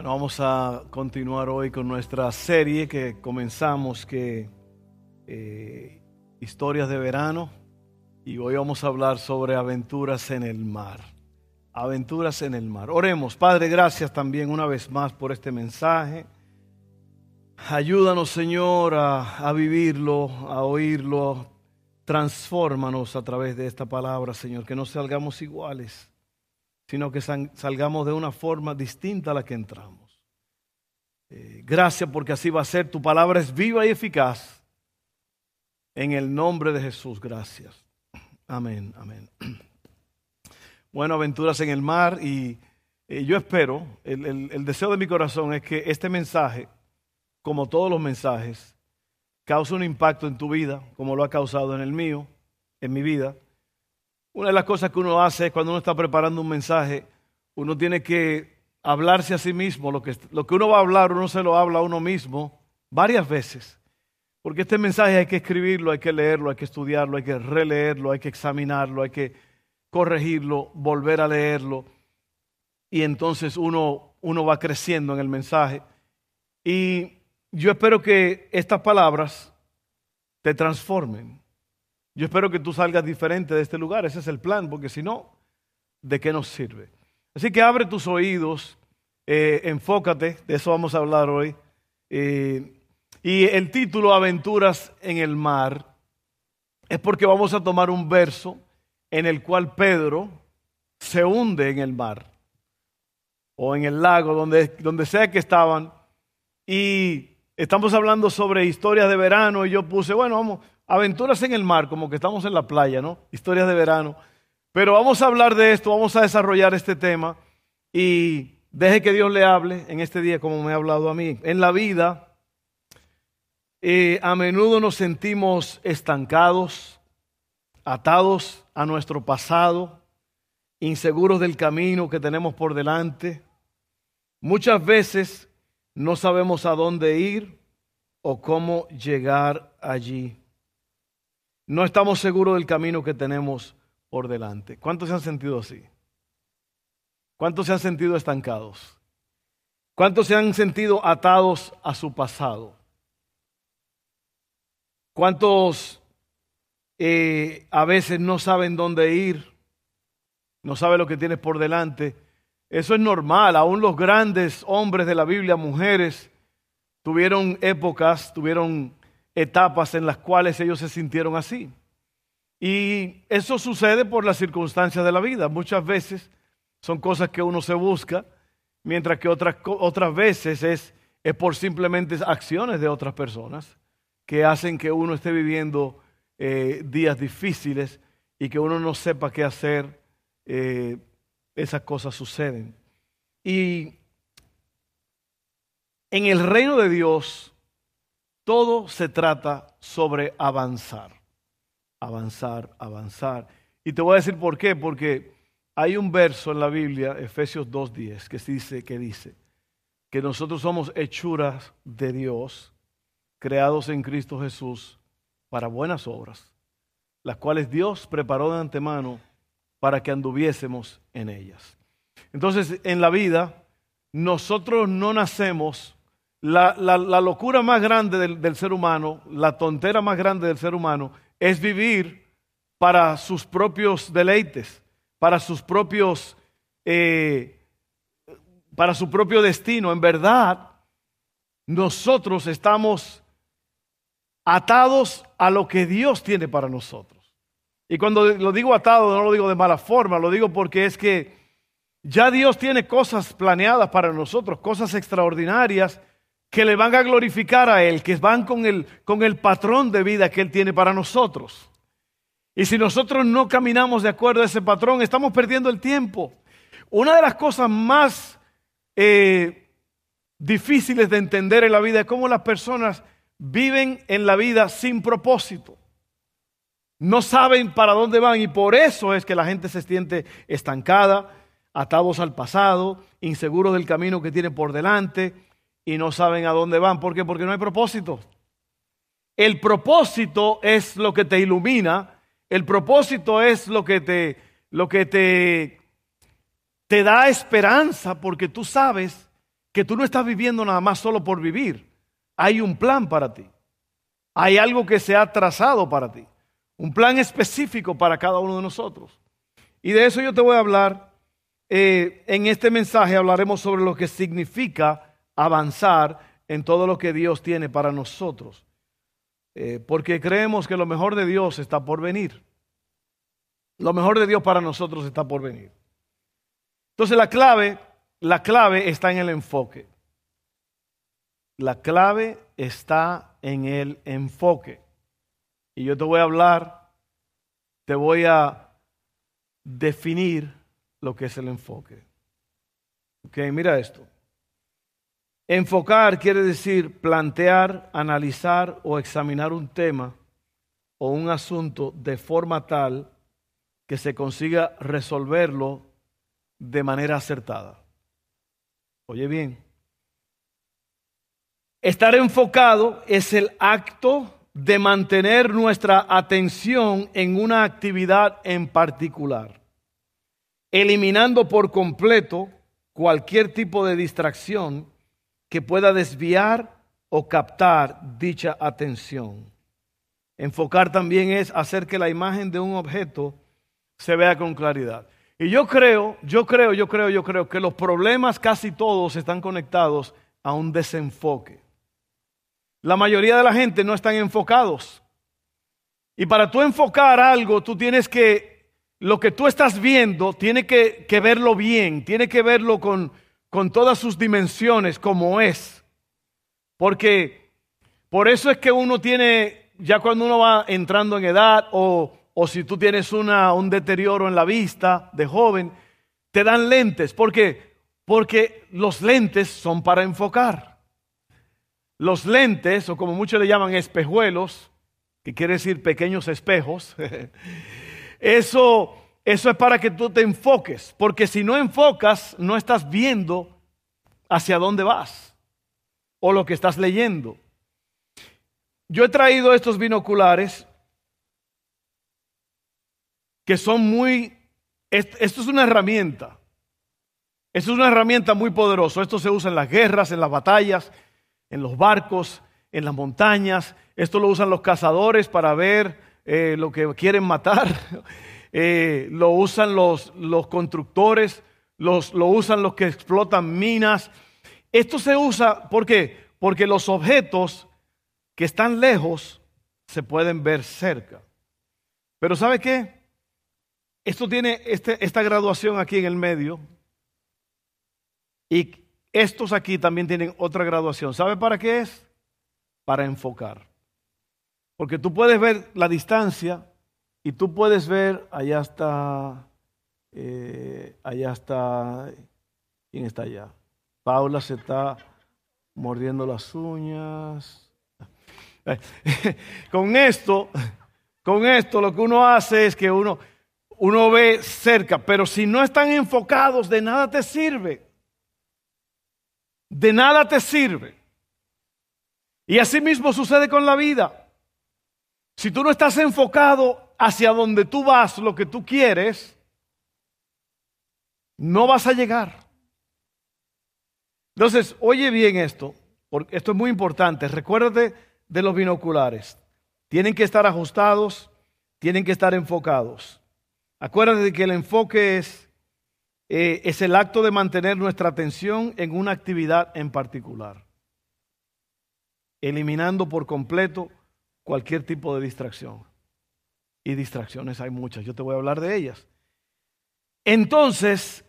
Bueno, vamos a continuar hoy con nuestra serie que comenzamos, que eh, historias de verano, y hoy vamos a hablar sobre aventuras en el mar. Aventuras en el mar. Oremos, Padre, gracias también una vez más por este mensaje. Ayúdanos, Señor, a, a vivirlo, a oírlo. Transfórmanos a través de esta palabra, Señor, que no salgamos iguales sino que salgamos de una forma distinta a la que entramos. Eh, gracias porque así va a ser. Tu palabra es viva y eficaz. En el nombre de Jesús, gracias. Amén, amén. Bueno, aventuras en el mar y eh, yo espero, el deseo de mi corazón es que este mensaje, como todos los mensajes, cause un impacto en tu vida, como lo ha causado en el mío, en mi vida una de las cosas que uno hace cuando uno está preparando un mensaje, uno tiene que hablarse a sí mismo. Lo que, lo que uno va a hablar, uno se lo habla a uno mismo varias veces. Porque este mensaje hay que escribirlo, hay que leerlo, hay que estudiarlo, hay que releerlo, hay que examinarlo, hay que corregirlo, volver a leerlo. Y entonces uno, uno va creciendo en el mensaje. Y yo espero que estas palabras te transformen. Yo espero que tú salgas diferente de este lugar, ese es el plan, porque si no, ¿de qué nos sirve? Así que abre tus oídos, eh, enfócate, de eso vamos a hablar hoy. Eh, y el título Aventuras en el mar es porque vamos a tomar un verso en el cual Pedro se hunde en el mar o en el lago, donde, donde sea que estaban. Y estamos hablando sobre historias de verano y yo puse, bueno, vamos, aventuras en el mar, como que estamos en la playa, ¿no? Historias de verano. Pero vamos a hablar de esto, vamos a desarrollar este tema y deje que Dios le hable en este día como me ha hablado a mí. En la vida, eh, a menudo nos sentimos estancados, atados a nuestro pasado, inseguros del camino que tenemos por delante. Muchas veces no sabemos a dónde ir o cómo llegar allí no estamos seguros del camino que tenemos por delante. ¿Cuántos se han sentido así? ¿Cuántos se han sentido estancados? ¿Cuántos se han sentido atados a su pasado? ¿Cuántos eh, a veces no saben dónde ir? No saben lo que tienes por delante. Eso es normal. Aún los grandes hombres de la Biblia, mujeres, tuvieron épocas, tuvieron etapas en las cuales ellos se sintieron así. Y eso sucede por las circunstancias de la vida. Muchas veces son cosas que uno se busca, mientras que otras, otras veces es, es por simplemente acciones de otras personas que hacen que uno esté viviendo eh, días difíciles y que uno no sepa qué hacer. Eh, esas cosas suceden. Y en el reino de Dios, todo se trata sobre avanzar, avanzar, avanzar. Y te voy a decir por qué, porque hay un verso en la Biblia, Efesios 2.10, que dice, que dice que nosotros somos hechuras de Dios, creados en Cristo Jesús para buenas obras, las cuales Dios preparó de antemano para que anduviésemos en ellas. Entonces, en la vida, nosotros no nacemos la, locura más grande del, ser humano, la tontera más grande del ser humano, es vivir para sus propios deleites, para sus propios, eh, para su propio destino. En verdad, nosotros estamos atados a lo que Dios tiene para nosotros. Y cuando lo digo atado, no lo digo de mala forma, lo digo porque es que ya Dios tiene cosas planeadas para nosotros, cosas extraordinarias que le van a glorificar a Él, que van con el, con el patrón de vida que Él tiene para nosotros. Y si nosotros no caminamos de acuerdo a ese patrón, estamos perdiendo el tiempo. Una de las cosas más eh, difíciles de entender en la vida es cómo las personas viven en la vida sin propósito. No saben para dónde van y por eso es que la gente se siente estancada, atados al pasado, inseguros del camino que tienen por delante y no saben a dónde van. ¿Por qué? Porque no hay propósito. El propósito es lo que te ilumina, el propósito es lo que te, lo que te, te da esperanza porque tú sabes que tú no estás viviendo nada más solo por vivir. Hay un plan para ti. Hay algo que se ha trazado para ti. Un plan específico para cada uno de nosotros. Y de eso yo te voy a hablar. Eh, en este mensaje hablaremos sobre lo que significa avanzar en todo lo que Dios tiene para nosotros. Eh, porque creemos que lo mejor de Dios está por venir. Lo mejor de Dios para nosotros está por venir. Entonces la clave, la clave está en el enfoque. La clave está en el enfoque. Y yo te voy a hablar, te voy a definir lo que es el enfoque. Ok, mira esto. Enfocar quiere decir plantear, analizar o examinar un tema o un asunto de forma tal que se consiga resolverlo de manera acertada. Oye bien, estar enfocado es el acto de mantener nuestra atención en una actividad en particular, eliminando por completo cualquier tipo de distracción que pueda desviar o captar dicha atención. Enfocar también es hacer que la imagen de un objeto se vea con claridad. Y yo creo, yo creo, yo creo, yo creo que los problemas casi todos están conectados a un desenfoque. La mayoría de la gente no están enfocados. Y para tú enfocar algo, tú tienes que, lo que tú estás viendo, tiene que, verlo bien, tiene que verlo con, con todas sus dimensiones como es. Porque por eso es que uno tiene, ya cuando uno va entrando en edad o, o si tú tienes un deterioro en la vista de joven, te dan lentes. ¿Por qué? Porque los lentes son para enfocar. Los lentes, o como muchos le llaman espejuelos, que quiere decir pequeños espejos, eso, eso es para que tú te enfoques, porque si no enfocas, no estás viendo hacia dónde vas o lo que estás leyendo. Yo he traído estos binoculares que son muy, esto es una herramienta, esto es una herramienta muy poderosa, esto se usa en las guerras, en las batallas, en los barcos, en las montañas. Esto lo usan los cazadores para ver eh, lo que quieren matar. Eh, lo usan los, los constructores, los, lo usan los que explotan minas. Esto se usa, ¿por qué? Porque los objetos que están lejos se pueden ver cerca. Pero ¿sabe qué? Esto tiene este, esta graduación aquí en el medio. Y estos aquí también tienen otra graduación. ¿Sabe para qué es? Para enfocar. Porque tú puedes ver la distancia y tú puedes ver, allá está, eh, allá está, ¿quién está allá? Paula se está mordiendo las uñas. con esto, con esto lo que uno hace es que uno, uno ve cerca, pero si no están enfocados, de nada te sirve de nada te sirve. Y así mismo sucede con la vida. Si tú no estás enfocado hacia donde tú vas, lo que tú quieres, no vas a llegar. Entonces, oye bien esto, porque esto es muy importante. Recuérdate de los binoculares. Tienen que estar ajustados, tienen que estar enfocados. Acuérdate de que el enfoque es eh, es el acto de mantener nuestra atención en una actividad en particular, eliminando por completo cualquier tipo de distracción. Y distracciones hay muchas, yo te voy a hablar de ellas. Entonces,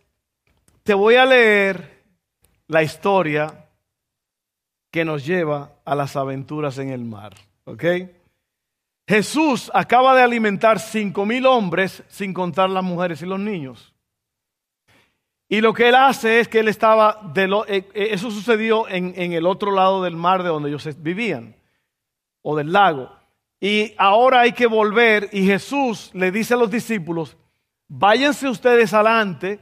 te voy a leer la historia que nos lleva a las aventuras en el mar. ¿Ok? Jesús acaba de alimentar cinco mil hombres sin contar las mujeres y los niños. Y lo que él hace es que él estaba, de lo, eh, eh, eso sucedió en, en, el otro lado del mar de donde ellos vivían. o del lago. Y ahora hay que volver y Jesús le dice a los discípulos, váyanse ustedes adelante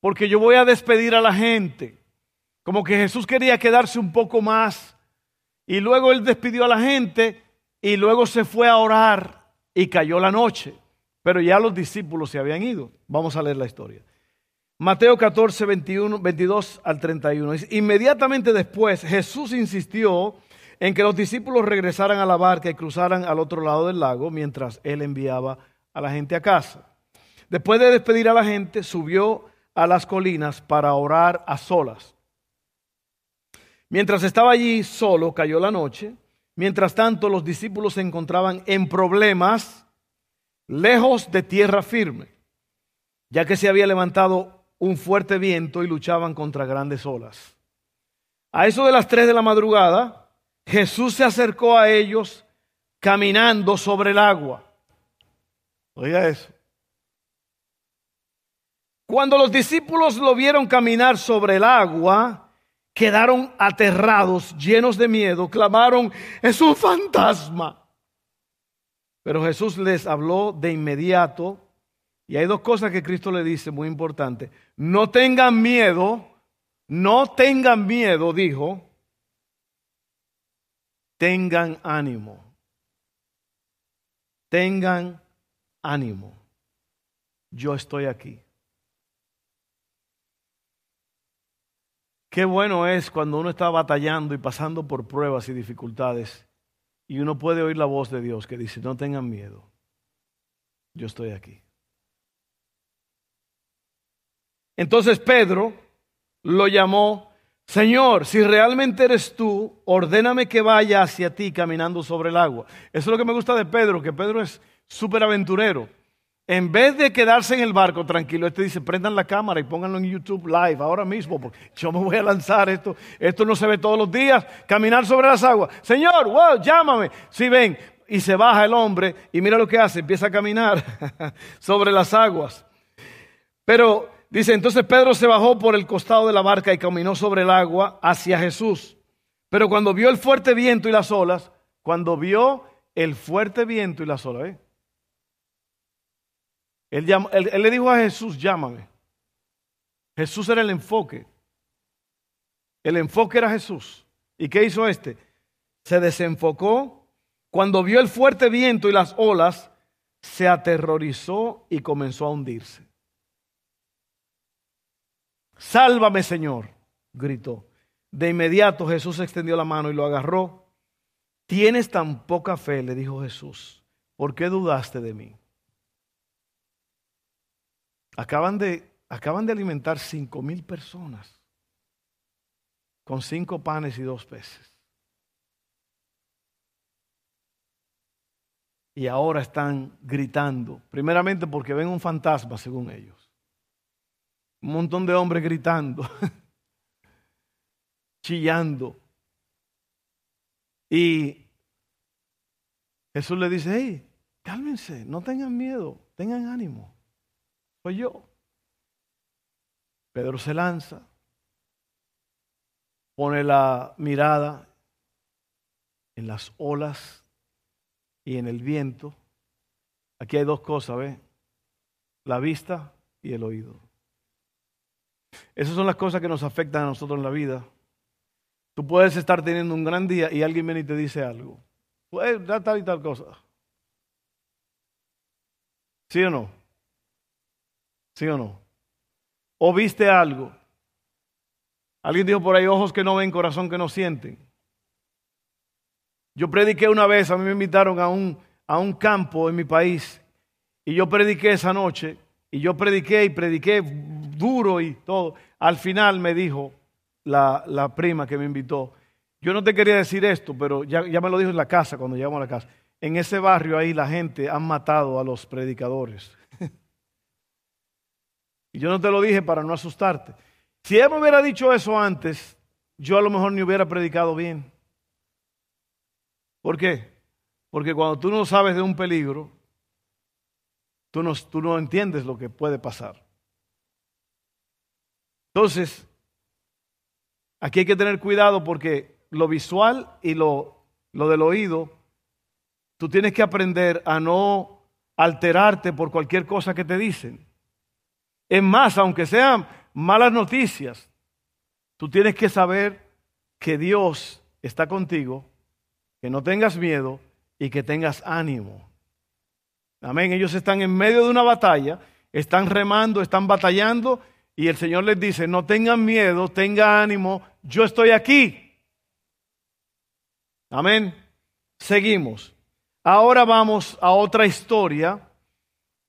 porque yo voy a despedir a la gente. Como que Jesús quería quedarse un poco más. Y luego él despidió a la gente y luego se fue a orar y cayó la noche. Pero ya los discípulos se habían ido. Vamos a leer la historia. Mateo 14, 21, 22 al 31. Inmediatamente después Jesús insistió en que los discípulos regresaran a la barca y cruzaran al otro lado del lago mientras él enviaba a la gente a casa. Después de despedir a la gente, subió a las colinas para orar a solas. Mientras estaba allí solo, cayó la noche. Mientras tanto, los discípulos se encontraban en problemas lejos de tierra firme, ya que se había levantado un fuerte viento y luchaban contra grandes olas. A eso de las tres de la madrugada, Jesús se acercó a ellos caminando sobre el agua. Oiga eso. Cuando los discípulos lo vieron caminar sobre el agua, quedaron aterrados, llenos de miedo, clamaron, es un fantasma. Pero Jesús les habló de inmediato, y hay dos cosas que Cristo le dice muy importantes. No tengan miedo, no tengan miedo, dijo, tengan ánimo. Tengan ánimo. Yo estoy aquí. Qué bueno es cuando uno está batallando y pasando por pruebas y dificultades y uno puede oír la voz de Dios que dice, no tengan miedo, yo estoy aquí. Entonces Pedro lo llamó, Señor, si realmente eres tú, ordéname que vaya hacia ti caminando sobre el agua. Eso es lo que me gusta de Pedro, que Pedro es súper aventurero. En vez de quedarse en el barco tranquilo, este dice, prendan la cámara y pónganlo en YouTube live ahora mismo, porque yo me voy a lanzar esto. Esto no se ve todos los días, caminar sobre las aguas. Señor, wow, llámame. Si ven, y se baja el hombre y mira lo que hace, empieza a caminar sobre las aguas. Pero dice, entonces Pedro se bajó por el costado de la barca y caminó sobre el agua hacia Jesús. Pero cuando vio el fuerte viento y las olas, cuando vio el fuerte viento y las olas, ¿eh? Él, le dijo a Jesús, llámame. Jesús era el enfoque. El enfoque era Jesús. ¿Y qué hizo este? Se desenfocó. Cuando vio el fuerte viento y las olas, se aterrorizó y comenzó a hundirse. Sálvame, Señor, gritó. De inmediato Jesús extendió la mano y lo agarró. Tienes tan poca fe, le dijo Jesús. ¿Por qué dudaste de mí? Acaban de, acaban de alimentar cinco mil personas con cinco panes y dos peces. Y ahora están gritando, primeramente porque ven un fantasma, según ellos. Un montón de hombres gritando, chillando. Y Jesús le dice, hey, cálmense, no tengan miedo, tengan ánimo yo. Pedro se lanza, pone la mirada en las olas y en el viento. Aquí hay dos cosas, ¿ve? La vista y el oído. Esas son las cosas que nos afectan a nosotros en la vida. Tú puedes estar teniendo un gran día y alguien viene y te dice algo. Pues, tal y tal cosa. ¿Sí o no? ¿Sí o no? ¿O viste algo? Alguien dijo por ahí, ojos que no ven, corazón que no sienten. Yo prediqué una vez, a mí me invitaron a un, a un campo en mi país y yo prediqué esa noche y yo prediqué y prediqué duro y todo. Al final me dijo la, la prima que me invitó, yo no te quería decir esto, pero ya, ya me lo dijo en la casa, cuando llegamos a la casa. En ese barrio ahí la gente han matado a los predicadores. Y yo no te lo dije para no asustarte. Si él me hubiera dicho eso antes, yo a lo mejor ni hubiera predicado bien. ¿Por qué? Porque cuando tú no sabes de un peligro, tú no, tú no entiendes lo que puede pasar. Entonces, aquí hay que tener cuidado porque lo visual y lo lo del oído, tú tienes que aprender a no alterarte por cualquier cosa que te dicen. Es más, aunque sean malas noticias, tú tienes que saber que Dios está contigo, que no tengas miedo y que tengas ánimo. Amén. Ellos están en medio de una batalla, están remando, están batallando y el Señor les dice, no tengan miedo, tengan ánimo, yo estoy aquí. Amén. Seguimos. Ahora vamos a otra historia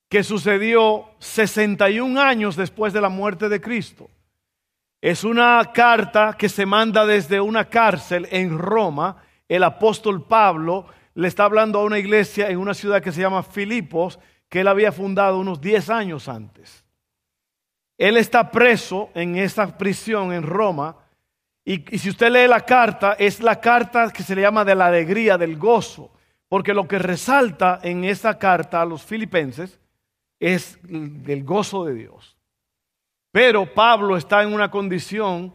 que sucedió 61 años después de la muerte de Cristo. Es una carta que se manda desde una cárcel en Roma. El apóstol Pablo le está hablando a una iglesia en una ciudad que se llama Filipos, que él había fundado unos 10 años antes. Él está preso en esa prisión en Roma. Y, y, si usted lee la carta, es la carta que se le llama de la alegría, del gozo. Porque lo que resalta en esa carta a los filipenses es el gozo de Dios. Pero Pablo está en una condición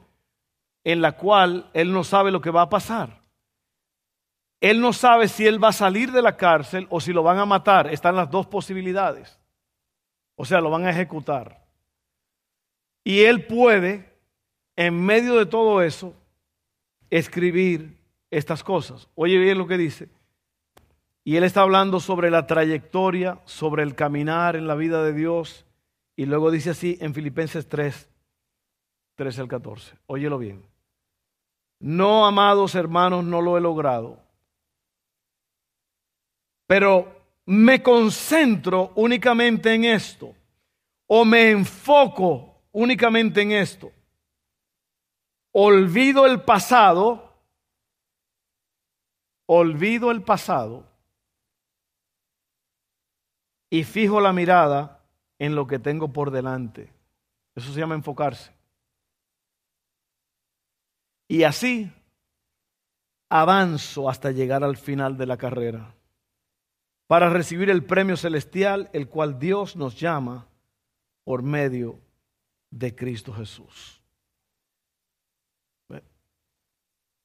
en la cual él no sabe lo que va a pasar. Él no sabe si él va a salir de la cárcel o si lo van a matar. Están las dos posibilidades. O sea, lo van a ejecutar. Y él puede, en medio de todo eso, escribir estas cosas. Oye bien lo que dice. Y él está hablando sobre la trayectoria, sobre el caminar en la vida de Dios. Y luego dice así en Filipenses 3, 13 al 14. Óyelo bien. No, amados hermanos, no lo he logrado. Pero me concentro únicamente en esto. O me enfoco únicamente en esto. Olvido el pasado. Olvido el pasado y fijo la mirada en lo que tengo por delante. Eso se llama enfocarse. Y así avanzo hasta llegar al final de la carrera para recibir el premio celestial, el cual Dios nos llama por medio de Cristo Jesús.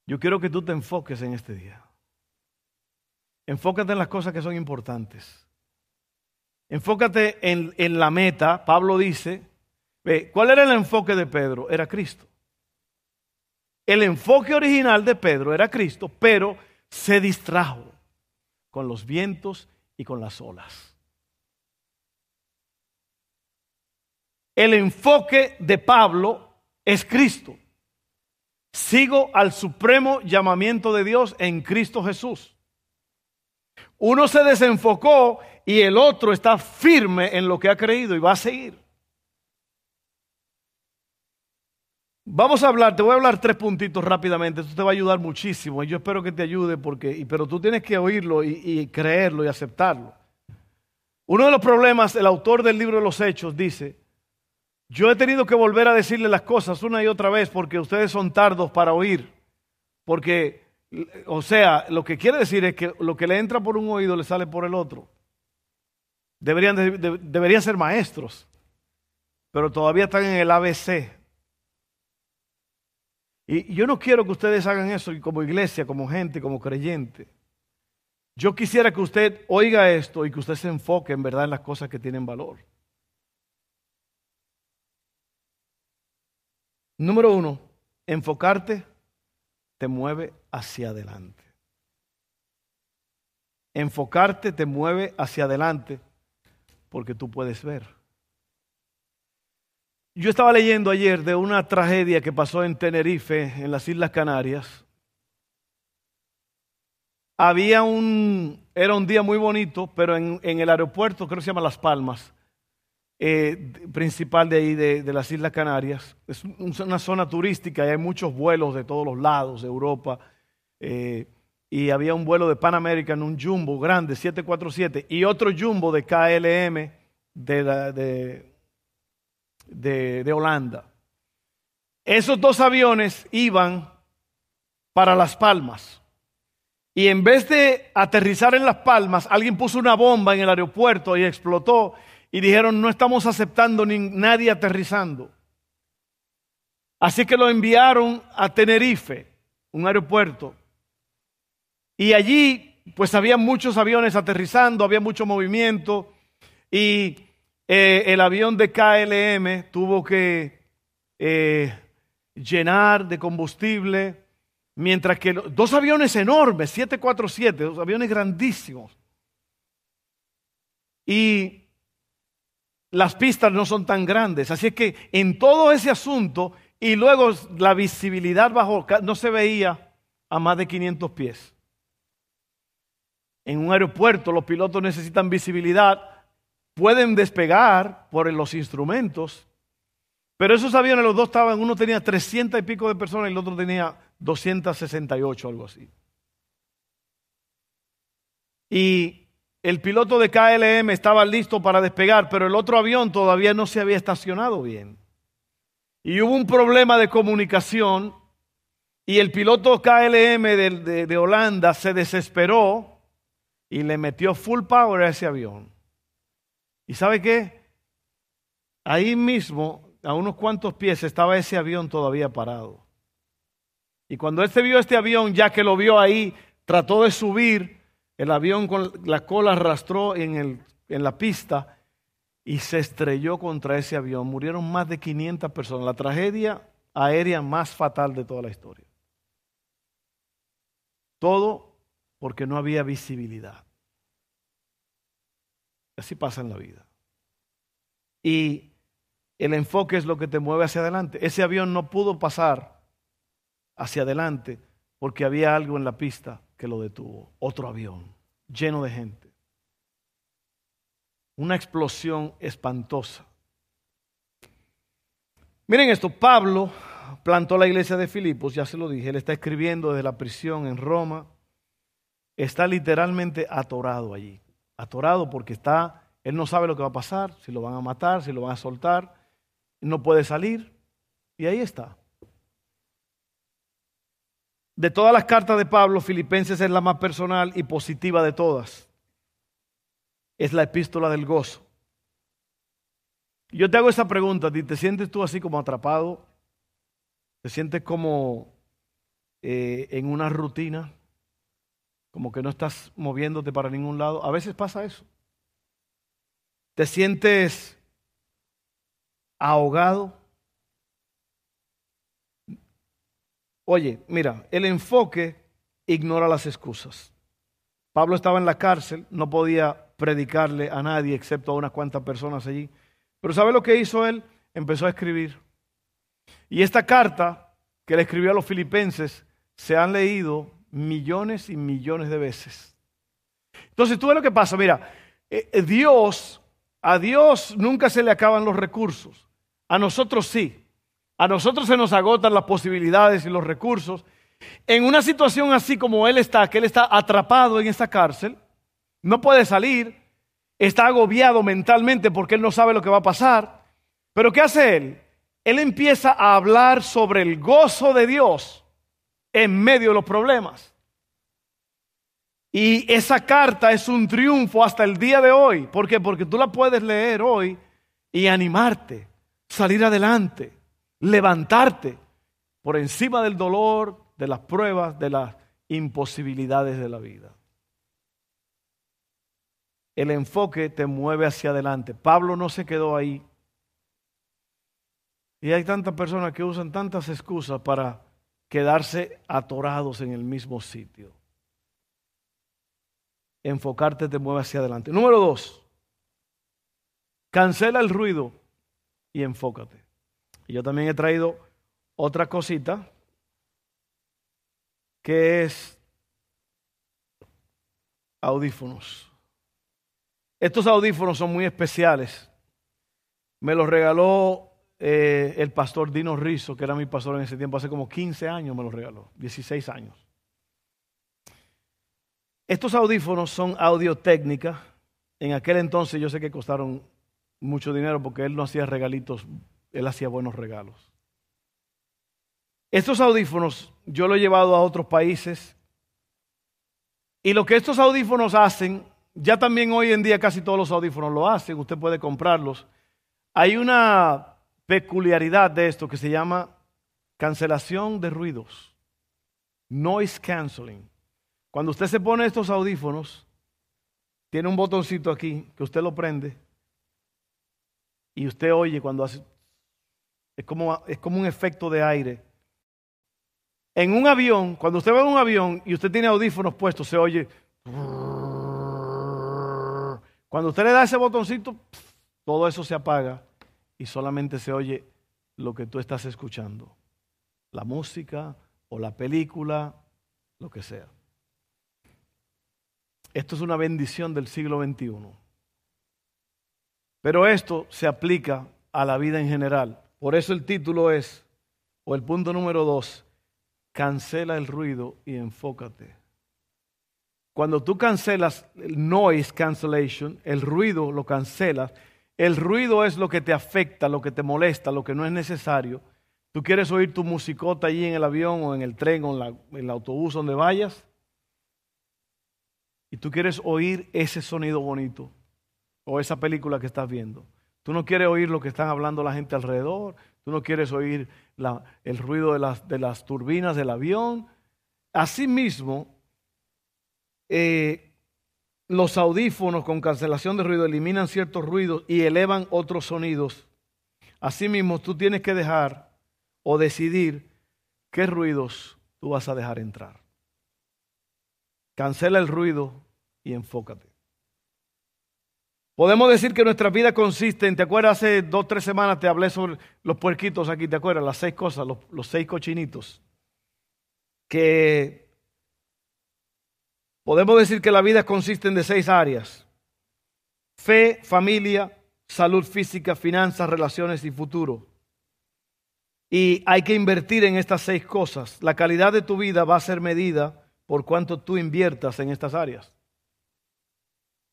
Yo quiero que tú te enfoques en este día. Enfócate en las cosas que son importantes. Enfócate en, la meta. Pablo dice, ¿cuál era el enfoque de Pedro? Era Cristo. El enfoque original de Pedro era Cristo, pero se distrajo con los vientos y con las olas. El enfoque de Pablo es Cristo. Sigo al supremo llamamiento de Dios en Cristo Jesús. Uno se desenfocó y el otro está firme en lo que ha creído y va a seguir. Vamos a hablar, te voy a hablar tres puntitos rápidamente, esto te va a ayudar muchísimo y yo espero que te ayude porque, pero tú tienes que oírlo y, creerlo y aceptarlo. Uno de los problemas, el autor del libro de los Hechos dice, yo he tenido que volver a decirle las cosas una y otra vez porque ustedes son tardos para oír, porque, o sea, lo que quiere decir es que lo que le entra por un oído le sale por el otro. Deberían, deberían ser maestros, pero todavía están en el ABC. Y yo no quiero que ustedes hagan eso como iglesia, como gente, como creyente. Yo quisiera que usted oiga esto y que usted se enfoque en verdad en las cosas que tienen valor. Número uno, enfocarte te mueve hacia adelante. Enfocarte te mueve hacia adelante porque tú puedes ver. Yo estaba leyendo ayer de una tragedia que pasó en Tenerife, en las Islas Canarias. Había un, era un día muy bonito, pero en, el aeropuerto, creo que se llama Las Palmas, eh, principal de ahí, de, las Islas Canarias. Es una zona turística y hay muchos vuelos de todos los lados, de Europa. Eh, y había un vuelo de Pan American, un jumbo grande, 747, y otro jumbo de KLM de, de, de Holanda. Esos dos aviones iban para Las Palmas. Y en vez de aterrizar en Las Palmas, alguien puso una bomba en el aeropuerto y explotó. Y dijeron, no estamos aceptando ni nadie aterrizando. Así que lo enviaron a Tenerife, un aeropuerto Y allí, pues había muchos aviones aterrizando, había mucho movimiento. Y eh, el avión de KLM tuvo que eh, llenar de combustible, mientras que dos aviones enormes, 747, dos aviones grandísimos. Y las pistas no son tan grandes. Así es que en todo ese asunto, y luego la visibilidad bajo, no se veía a más de 500 pies. En un aeropuerto los pilotos necesitan visibilidad, pueden despegar por los instrumentos, pero esos aviones los dos estaban, uno tenía 300 y pico de personas y el otro tenía 268, algo así. Y el piloto de KLM estaba listo para despegar, pero el otro avión todavía no se había estacionado bien. Y hubo un problema de comunicación y el piloto KLM de, de, Holanda se desesperó y le metió full power a ese avión. ¿Y sabe qué? Ahí mismo, a unos cuantos pies, estaba ese avión todavía parado. Y cuando él se vio este avión, ya que lo vio ahí, trató de subir, el avión con la cola arrastró en, el, en la pista y se estrelló contra ese avión. Murieron más de 500 personas. La tragedia aérea más fatal de toda la historia. Todo porque no había visibilidad. Así pasa en la vida. Y el enfoque es lo que te mueve hacia adelante. Ese avión no pudo pasar hacia adelante porque había algo en la pista que lo detuvo. Otro avión lleno de gente una explosión espantosa. Miren esto, Pablo plantó la iglesia de Filipos, ya se lo dije, él está escribiendo desde la prisión en Roma, está literalmente atorado allí, atorado porque está, él no sabe lo que va a pasar, si lo van a matar, si lo van a soltar, no puede salir, y ahí está. De todas las cartas de Pablo, Filipenses es la más personal y positiva de todas es la epístola del gozo. Yo te hago esa pregunta, ¿te sientes tú así como atrapado? ¿Te sientes como eh, en una rutina? Como que no estás moviéndote para ningún lado. A veces pasa eso. ¿Te sientes ahogado? Oye, mira, el enfoque ignora las excusas. Pablo estaba en la cárcel, no podía predicarle a nadie excepto a unas cuantas personas allí. Pero ¿sabe lo que hizo él? Empezó a escribir. Y esta carta que le escribió a los filipenses se han leído millones y millones de veces. Entonces, tú ves lo que pasa. Mira, eh, Dios, a Dios nunca se le acaban los recursos. A nosotros sí. A nosotros se nos agotan las posibilidades y los recursos. En una situación así como él está, que él está atrapado en esta cárcel, no puede salir, está agobiado mentalmente porque él no sabe lo que va a pasar. Pero ¿qué hace él? Él empieza a hablar sobre el gozo de Dios en medio de los problemas. Y esa carta es un triunfo hasta el día de hoy. ¿Por qué? Porque tú la puedes leer hoy y animarte, salir adelante, levantarte por encima del dolor, de las pruebas, de las imposibilidades de la vida el enfoque te mueve hacia adelante. Pablo no se quedó ahí. Y hay tantas personas que usan tantas excusas para quedarse atorados en el mismo sitio. Enfocarte te mueve hacia adelante. Número dos, cancela el ruido y enfócate. Yo también he traído otra cosita que es audífonos. Estos audífonos son muy especiales. Me los regaló eh, el pastor Dino Rizzo, que era mi pastor en ese tiempo, hace como 15 años me los regaló, 16 años. Estos audífonos son audio técnica. En aquel entonces yo sé que costaron mucho dinero porque él no hacía regalitos, él hacía buenos regalos. Estos audífonos yo lo he llevado a otros países y lo que estos audífonos hacen ya también hoy en día casi todos los audífonos lo hacen, usted puede comprarlos. Hay una peculiaridad de esto que se llama cancelación de ruidos, noise canceling. Cuando usted se pone estos audífonos, tiene un botoncito aquí que usted lo prende y usted oye cuando hace... Es como, es como un efecto de aire. En un avión, cuando usted va en un avión y usted tiene audífonos puestos, se oye... Cuando usted le da ese botoncito, todo eso se apaga y solamente se oye lo que tú estás escuchando. La música o la película, lo que sea. Esto es una bendición del siglo XXI. Pero esto se aplica a la vida en general. Por eso el título es, o el punto número dos, cancela el ruido y enfócate. Cuando tú cancelas el noise cancellation, el ruido lo cancelas, el ruido es lo que te afecta, lo que te molesta, lo que no es necesario. Tú quieres oír tu musicota allí en el avión o en el tren o en, el autobús donde vayas. Y tú quieres oír ese sonido bonito o esa película que estás viendo. Tú no quieres oír lo que están hablando la gente alrededor. Tú no quieres oír el ruido de las, de las turbinas del avión. Asimismo, eh, los audífonos con cancelación de ruido eliminan ciertos ruidos y elevan otros sonidos. Asimismo, tú tienes que dejar o decidir qué ruidos tú vas a dejar entrar. Cancela el ruido y enfócate. Podemos decir que nuestra vida consiste en, ¿te acuerdas? Hace dos, tres semanas te hablé sobre los puerquitos aquí, ¿te acuerdas? Las seis cosas, los, los seis cochinitos. Que podemos decir que la vida consiste en de seis áreas. Fe, familia, salud física, finanzas, relaciones y futuro. Y hay que invertir en estas seis cosas. La calidad de tu vida va a ser medida por cuánto tú inviertas en estas áreas.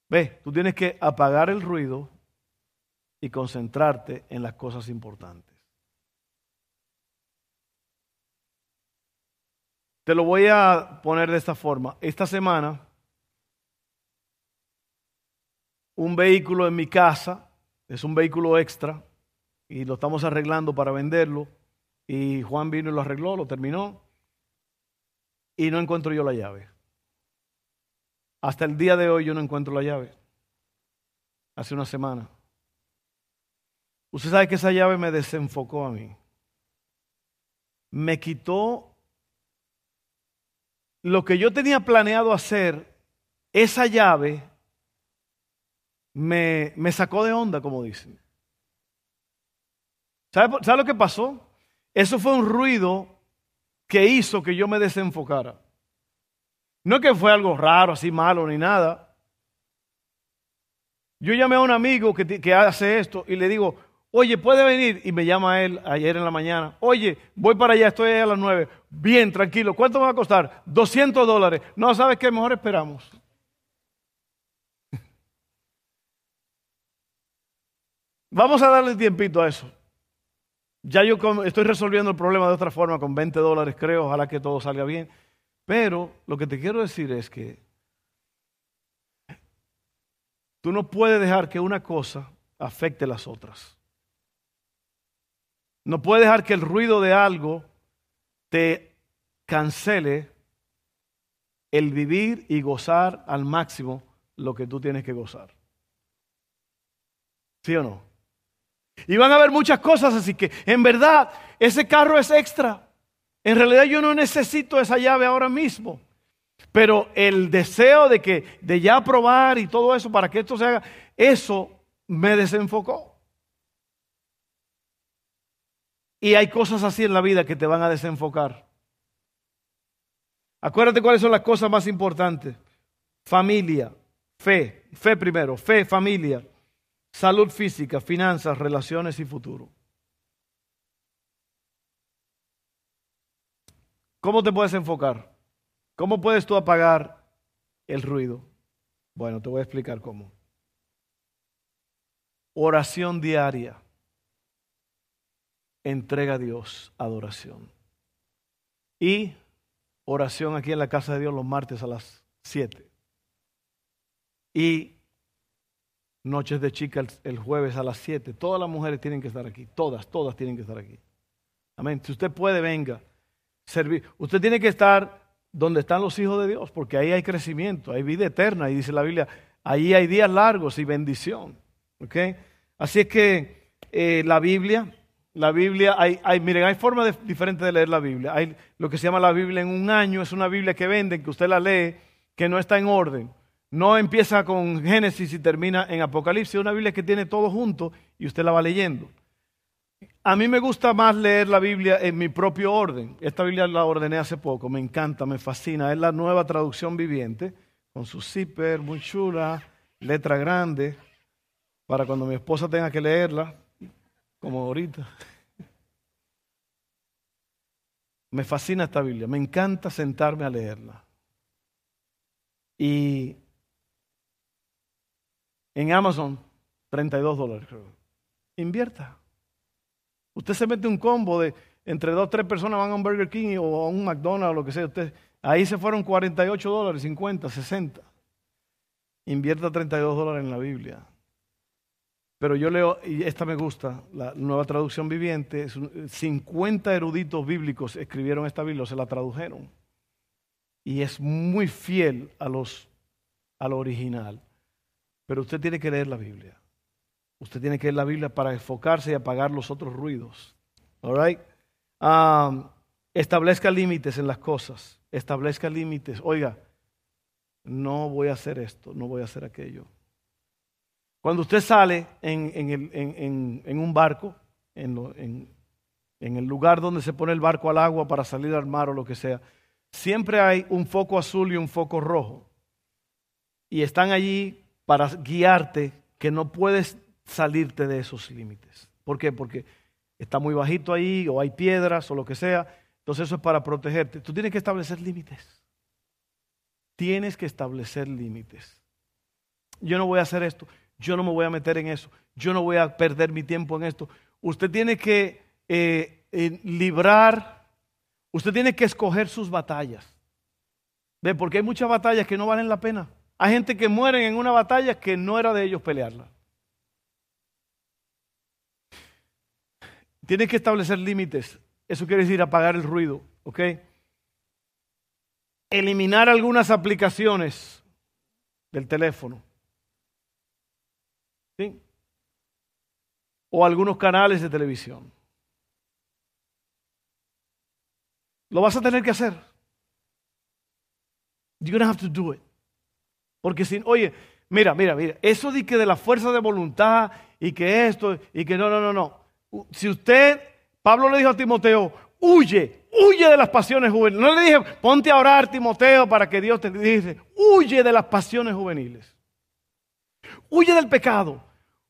Ve, tú tienes que apagar el ruido y concentrarte en las cosas importantes. Te lo voy a poner de esta forma. Esta semana, un vehículo en mi casa, es un vehículo extra, y lo estamos arreglando para venderlo, y Juan vino y lo arregló, lo terminó, y no encuentro yo la llave. Hasta el día de hoy yo no encuentro la llave. Hace una semana. Usted sabe que esa llave me desenfocó a mí. Me quitó lo que yo tenía planeado hacer. Esa llave me, me sacó de onda, como dicen. ¿Sabe, ¿Sabe lo que pasó? Eso fue un ruido que hizo que yo me desenfocara. No es que fue algo raro, así malo ni nada. Yo llamé a un amigo que, que hace esto y le digo, oye, ¿puede venir? Y me llama él ayer en la mañana. Oye, voy para allá, estoy allá a las nueve. Bien, tranquilo. ¿Cuánto me va a costar? 200 dólares. No, ¿sabes qué? Mejor esperamos. Vamos a darle tiempito a eso. Ya yo estoy resolviendo el problema de otra forma con 20 dólares, creo. Ojalá que todo salga bien. Pero lo que te quiero decir es que tú no puedes dejar que una cosa afecte las otras. No puedes dejar que el ruido de algo te cancele el vivir y gozar al máximo lo que tú tienes que gozar. ¿Sí o no? Y van a haber muchas cosas, así que en verdad ese carro es extra. En realidad yo no necesito esa llave ahora mismo. Pero el deseo de que de ya probar y todo eso para que esto se haga, eso me desenfocó. Y hay cosas así en la vida que te van a desenfocar. Acuérdate cuáles son las cosas más importantes. Familia, fe, fe primero, fe, familia, salud física, finanzas, relaciones y futuro. ¿Cómo te puedes enfocar? ¿Cómo puedes tú apagar el ruido? Bueno, te voy a explicar cómo. Oración diaria. Entrega a Dios adoración. Y oración aquí en la casa de Dios los martes a las 7. Y noches de chica el, jueves a las 7. Todas las mujeres tienen que estar aquí. Todas, todas tienen que estar aquí. Amén. Si usted puede, venga servir. Usted tiene que estar donde están los hijos de Dios, porque ahí hay crecimiento, hay vida eterna, y dice la Biblia, ahí hay días largos y bendición. ¿okay? Así es que eh, la Biblia, la Biblia, hay, hay, miren, hay formas diferentes de leer la Biblia. Hay lo que se llama la Biblia en un año, es una Biblia que venden, que usted la lee, que no está en orden. No empieza con Génesis y termina en Apocalipsis, es una Biblia que tiene todo junto y usted la va leyendo. A mí me gusta más leer la Biblia en mi propio orden. Esta Biblia la ordené hace poco, me encanta, me fascina. Es la nueva traducción viviente, con su zipper muy chula, letra grande, para cuando mi esposa tenga que leerla, como ahorita. Me fascina esta Biblia, me encanta sentarme a leerla. Y en Amazon, 32 dólares creo. Invierta. Usted se mete un combo de entre dos o tres personas van a un Burger King o a un McDonald's o lo que sea. Usted, ahí se fueron 48 dólares, 50, 60. Invierta 32 dólares en la Biblia. Pero yo leo, y esta me gusta, la nueva traducción viviente, 50 eruditos bíblicos escribieron esta Biblia, se la tradujeron. Y es muy fiel a, los, a lo original. Pero usted tiene que leer la Biblia. Usted tiene que leer la Biblia para enfocarse y apagar los otros ruidos. All um, establezca límites en las cosas. Establezca límites. Oiga, no voy a hacer esto, no voy a hacer aquello. Cuando usted sale en, un barco, en, el lugar donde se pone el barco al agua para salir al mar o lo que sea, siempre hay un foco azul y un foco rojo. Y están allí para guiarte que no puedes salirte de esos límites. ¿Por qué? Porque está muy bajito ahí o hay piedras o lo que sea. Entonces eso es para protegerte. Tú tienes que establecer límites. Tienes que establecer límites. Yo no voy a hacer esto. Yo no me voy a meter en eso. Yo no voy a perder mi tiempo en esto. Usted tiene que eh, eh, librar. Usted tiene que escoger sus batallas. ¿Ve? Porque hay muchas batallas que no valen la pena. Hay gente que muere en una batalla que no era de ellos pelearla. Tienes que establecer límites. Eso quiere decir apagar el ruido, ¿ok? Eliminar algunas aplicaciones del teléfono. O algunos canales de televisión. Lo vas a tener que hacer. You're gonna have to do it. Porque si, oye, mira, mira, mira, eso de que de la fuerza de voluntad y que esto y que no, no, no, no si usted, Pablo le dijo a Timoteo, huye, huye de las pasiones juveniles. No le dije, ponte a orar, Timoteo, para que Dios te dice, huye de las pasiones juveniles. Huye del pecado,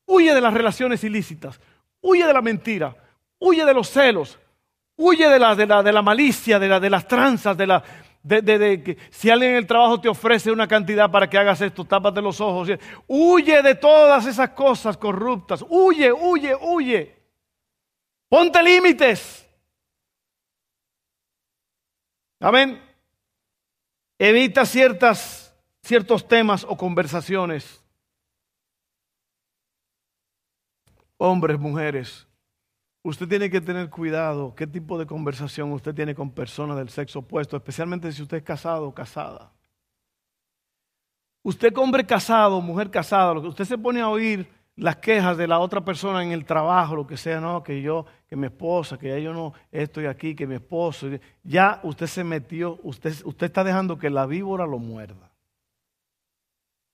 huye de las relaciones ilícitas, huye de la mentira, huye de los celos, huye de la, de la, de la malicia, de, la, de las tranzas, de la, de, que si alguien en el trabajo te ofrece una cantidad para que hagas esto, tápate los ojos. Huye de todas esas cosas corruptas. Huye, huye, huye. Ponte límites. Amén. Evita ciertas, ciertos temas o conversaciones. Hombres, mujeres, usted tiene que tener cuidado qué tipo de conversación usted tiene con personas del sexo opuesto, especialmente si usted es casado o casada. Usted, hombre casado, mujer casada, lo que usted se pone a oír las quejas de la otra persona en el trabajo, lo que sea, no, que yo, que mi esposa, que ya yo no estoy aquí, que mi esposo, ya usted se metió, usted, usted está dejando que la víbora lo muerda.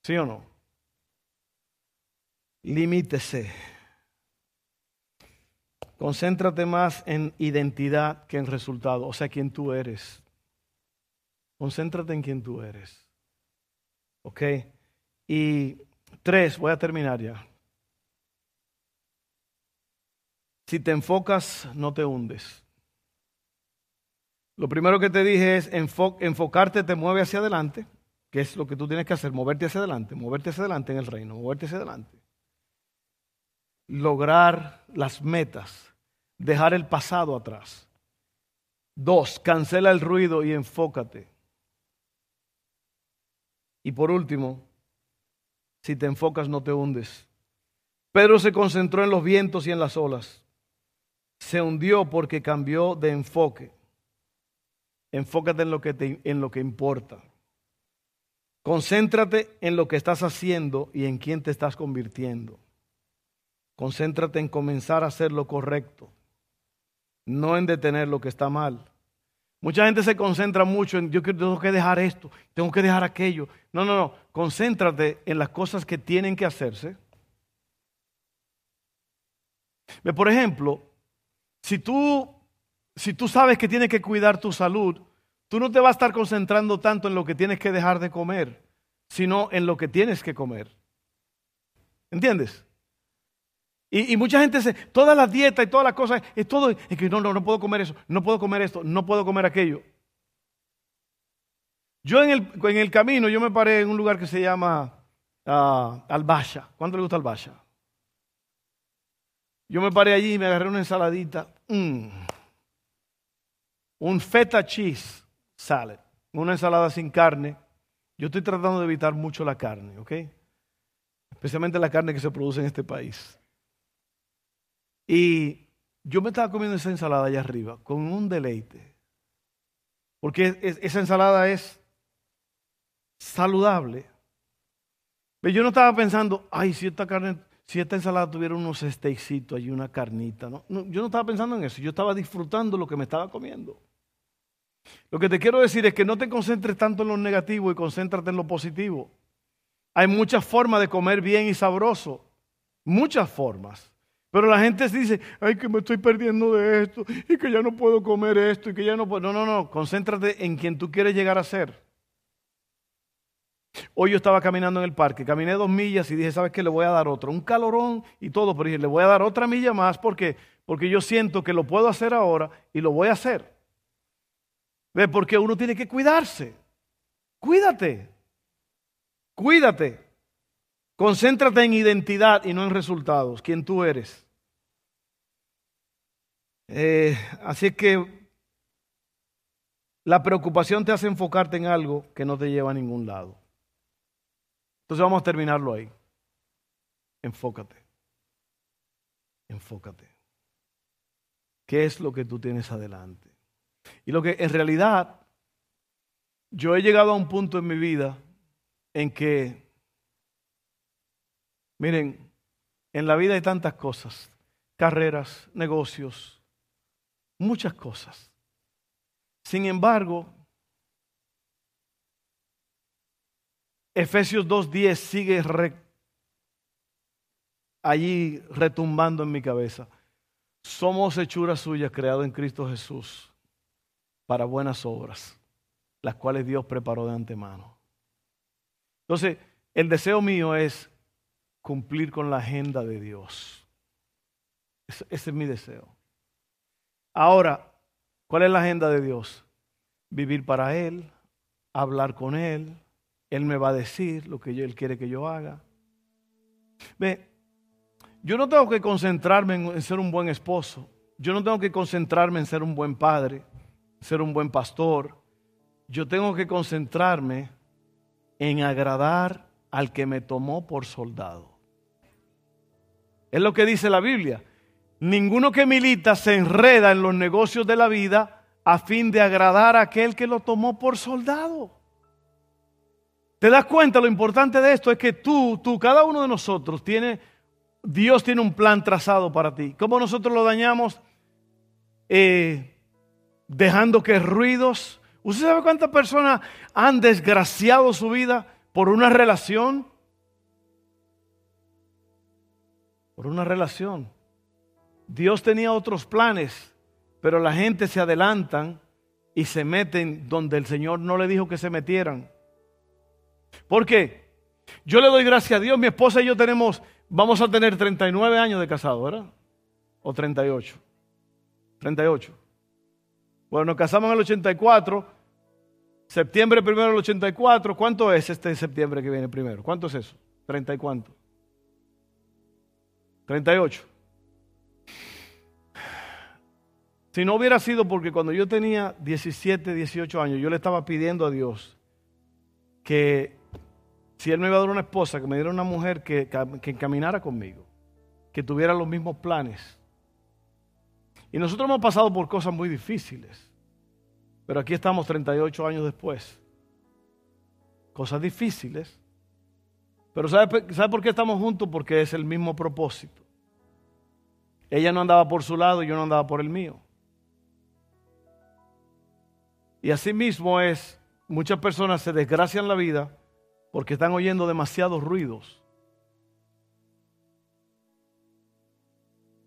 ¿Sí o no? Limítese. Concéntrate más en identidad que en resultado, o sea, quién tú eres. Concéntrate en quién tú eres. ¿Ok? Y tres, voy a terminar ya. Si te enfocas, no te hundes. Lo primero que te dije es enfocarte te mueve hacia adelante, que es lo que tú tienes que hacer, moverte hacia adelante, moverte hacia adelante en el reino, moverte hacia adelante. Lograr las metas, dejar el pasado atrás. Dos, cancela el ruido y enfócate. Y por último, si te enfocas no te hundes. Pedro se concentró en los vientos y en las olas se hundió porque cambió de enfoque. enfócate en lo que, te, en lo que importa. Concéntrate en lo que estás haciendo y en quién te estás convirtiendo. Concéntrate en comenzar a hacer lo correcto, no en detener lo que está mal. Mucha gente se concentra mucho en yo tengo que dejar esto, tengo que dejar aquello. No, no, no. Concéntrate en las cosas que tienen que hacerse. Por ejemplo, si tú, si tú sabes que tienes que cuidar tu salud, tú no te vas a estar concentrando tanto en lo que tienes que dejar de comer, sino en lo que tienes que comer. ¿Entiendes? Y, mucha gente se, toda la dieta y todas las cosas, es todo, es que no, no, no puedo comer eso, no puedo comer esto, no puedo comer aquello. Yo en el, en el camino, yo me paré en un lugar que se llama uh, Albasha. ¿Cuánto le gusta Albasha? Yo me paré allí y me agarré una ensaladita. Mm. Un feta cheese salad. Una ensalada sin carne. Yo estoy tratando de evitar mucho la carne, ¿ok? Especialmente la carne que se produce en este país. Y yo me estaba comiendo esa ensalada allá arriba con un deleite. Porque esa ensalada es saludable. Pero yo no estaba pensando, ay, si esta carne, si esta ensalada tuviera unos steaksitos y una carnita. No, yo no estaba pensando en eso. Yo estaba disfrutando lo que me estaba comiendo. Lo que te quiero decir es que no te concentres tanto en lo negativo y concéntrate en lo positivo. Hay muchas formas de comer bien y sabroso. Muchas formas. Pero la gente dice, ay, que me estoy perdiendo de esto y que ya no puedo comer esto y que ya no puedo. No, no, no, concéntrate en quien tú quieres llegar a ser. Hoy yo estaba caminando en el parque, caminé dos millas y dije, ¿sabes qué? Le voy a dar otro, un calorón y todo, pero dije, le voy a dar otra milla más porque, porque yo siento que lo puedo hacer ahora y lo voy a hacer. ¿Ve? Porque uno tiene que cuidarse. Cuídate. Cuídate. Concéntrate en identidad y no en resultados, quién tú eres. Eh, así que la preocupación te hace enfocarte en algo que no te lleva a ningún lado. Entonces vamos a terminarlo ahí. Enfócate. Enfócate. ¿Qué es lo que tú tienes adelante? Y lo que en realidad yo he llegado a un punto en mi vida en que, miren, en la vida hay tantas cosas, carreras, negocios, muchas cosas. Sin embargo, Efesios 2.10 sigue allí retumbando en mi cabeza. Somos hechuras suyas creadas en Cristo Jesús para buenas obras, las cuales Dios preparó de antemano. Entonces, el deseo mío es cumplir con la agenda de Dios. ese es mi deseo. Ahora, ¿cuál es la agenda de Dios? Vivir para Él, hablar con Él, Él me va a decir lo que Él quiere que yo haga. Ve, yo no tengo que concentrarme en ser un buen esposo, yo no tengo que concentrarme en ser un buen padre, ser un buen pastor, yo tengo que concentrarme en agradar al que me tomó por soldado. Es lo que dice la Biblia. Ninguno que milita se enreda en los negocios de la vida a fin de agradar a aquel que lo tomó por soldado. ¿Te das cuenta? Lo importante de esto es que tú, tú, cada uno de nosotros tiene, Dios tiene un plan trazado para ti. ¿Cómo nosotros lo dañamos? Eh, dejando que ruidos. ¿Usted sabe cuántas personas han desgraciado su vida por una relación? Por una relación. Dios tenía otros planes, pero la gente se adelantan y se meten donde el Señor no le dijo que se metieran. ¿Por qué? Yo le doy gracias a Dios, mi esposa y yo tenemos, vamos a tener 39 años de casado, ¿verdad? O 38. 38. Bueno, nos casamos en el 84, septiembre primero del 84. ¿Cuánto es este septiembre que viene primero? ¿Cuánto es eso? ¿30 y cuánto? 38. Si no hubiera sido porque cuando yo tenía 17, 18 años, yo le estaba pidiendo a Dios que si Él me iba a dar una esposa, que me diera una mujer que, que caminara conmigo, que tuviera los mismos planes. Y nosotros hemos pasado por cosas muy difíciles. Pero aquí estamos 38 años después. Cosas difíciles. Pero ¿sabe, ¿sabe por qué estamos juntos? Porque es el mismo propósito. Ella no andaba por su lado yo no andaba por el mío. Y así mismo es, muchas personas se desgracian la vida porque están oyendo demasiados ruidos.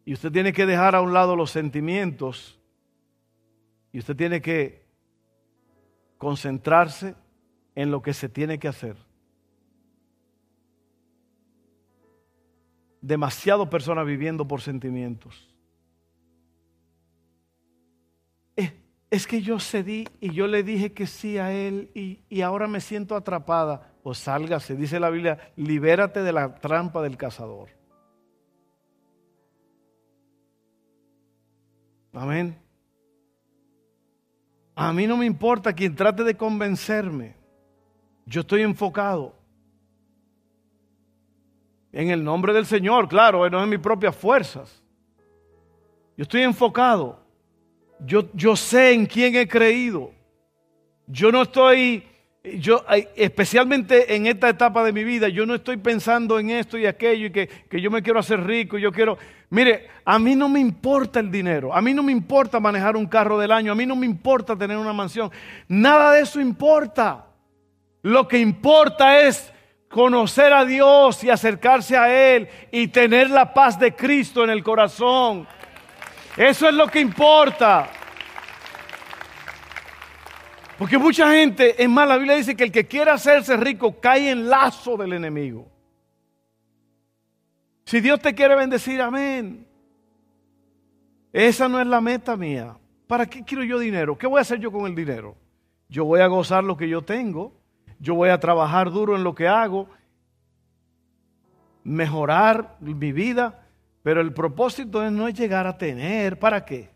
Y usted tiene que dejar a un lado los sentimientos y usted tiene que concentrarse en lo que se tiene que hacer. Demasiado personas viviendo por sentimientos. es que yo cedí y yo le dije que sí a él y, ahora me siento atrapada. Pues sálgase, dice la Biblia, libérate de la trampa del cazador. Amén. A mí no me importa quien trate de convencerme. Yo estoy enfocado. En el nombre del Señor, claro, no en mis propias fuerzas. Yo estoy enfocado. Yo, yo sé en quién he creído. Yo no estoy, yo, especialmente en esta etapa de mi vida, yo no estoy pensando en esto y aquello y que, que yo me quiero hacer rico, yo quiero... Mire, a mí no me importa el dinero, a mí no me importa manejar un carro del año, a mí no me importa tener una mansión, nada de eso importa. Lo que importa es conocer a Dios y acercarse a Él y tener la paz de Cristo en el corazón. Eso es lo que importa. Porque mucha gente, es más, la Biblia dice que el que quiera hacerse rico cae en lazo del enemigo. Si Dios te quiere bendecir, amén. Esa no es la meta mía. ¿Para qué quiero yo dinero? ¿Qué voy a hacer yo con el dinero? Yo voy a gozar lo que yo tengo. Yo voy a trabajar duro en lo que hago. Mejorar mi vida pero el propósito no es llegar a tener. ¿Para qué?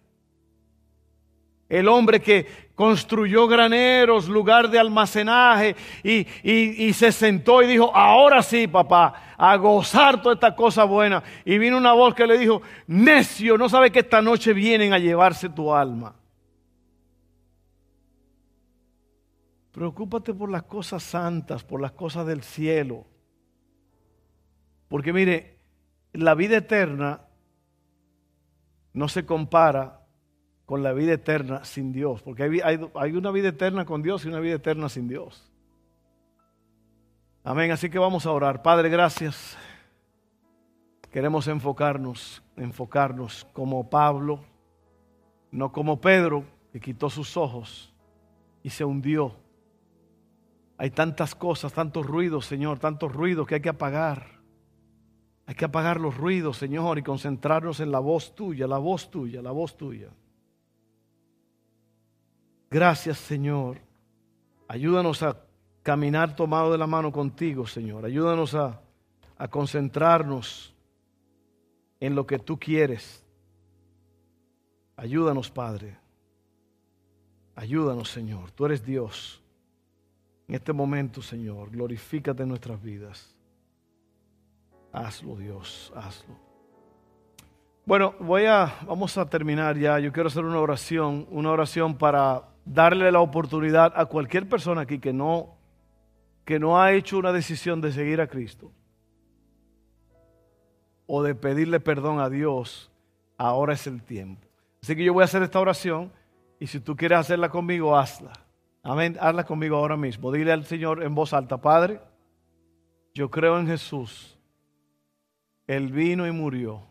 El hombre que construyó graneros, lugar de almacenaje, y, se sentó y dijo, ahora sí, papá, a gozar toda esta cosa buena. Y vino una voz que le dijo, necio, no sabe que esta noche vienen a llevarse tu alma. Preocúpate por las cosas santas, por las cosas del cielo. Porque mire, la vida eterna no se compara con la vida eterna sin Dios, porque hay, una vida eterna con Dios y una vida eterna sin Dios. Amén, así que vamos a orar. Padre, gracias. Queremos enfocarnos, enfocarnos como Pablo, no como Pedro, que quitó sus ojos y se hundió. Hay tantas cosas, tantos ruidos, Señor, tantos ruidos que hay que apagar. Hay que apagar los ruidos, Señor, y concentrarnos en la voz tuya, la voz tuya, la voz tuya. Gracias, Señor. Ayúdanos a caminar tomado de la mano contigo, Señor. Ayúdanos a, a concentrarnos en lo que tú quieres. Ayúdanos, Padre. Ayúdanos, Señor. Tú eres Dios. En este momento, Señor, glorifícate en nuestras vidas. Hazlo, Dios, hazlo. Bueno, voy a, vamos a terminar ya. Yo quiero hacer una oración, una oración para darle la oportunidad a cualquier persona aquí que no, que no ha hecho una decisión de seguir a Cristo o de pedirle perdón a Dios. Ahora es el tiempo. Así que yo voy a hacer esta oración y si tú quieres hacerla conmigo, hazla. Amén, hazla conmigo ahora mismo. Dile al Señor en voz alta, Padre, yo creo en Jesús él vino y murió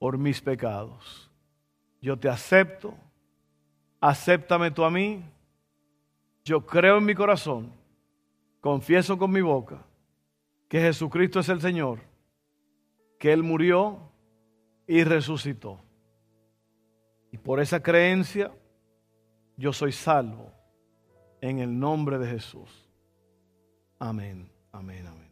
por mis pecados. Yo te acepto, acéptame tú a mí. Yo creo en mi corazón, confieso con mi boca que Jesucristo es el Señor, que Él murió y resucitó. Y por esa creencia yo soy salvo en el nombre de Jesús. Amén, amén, amén.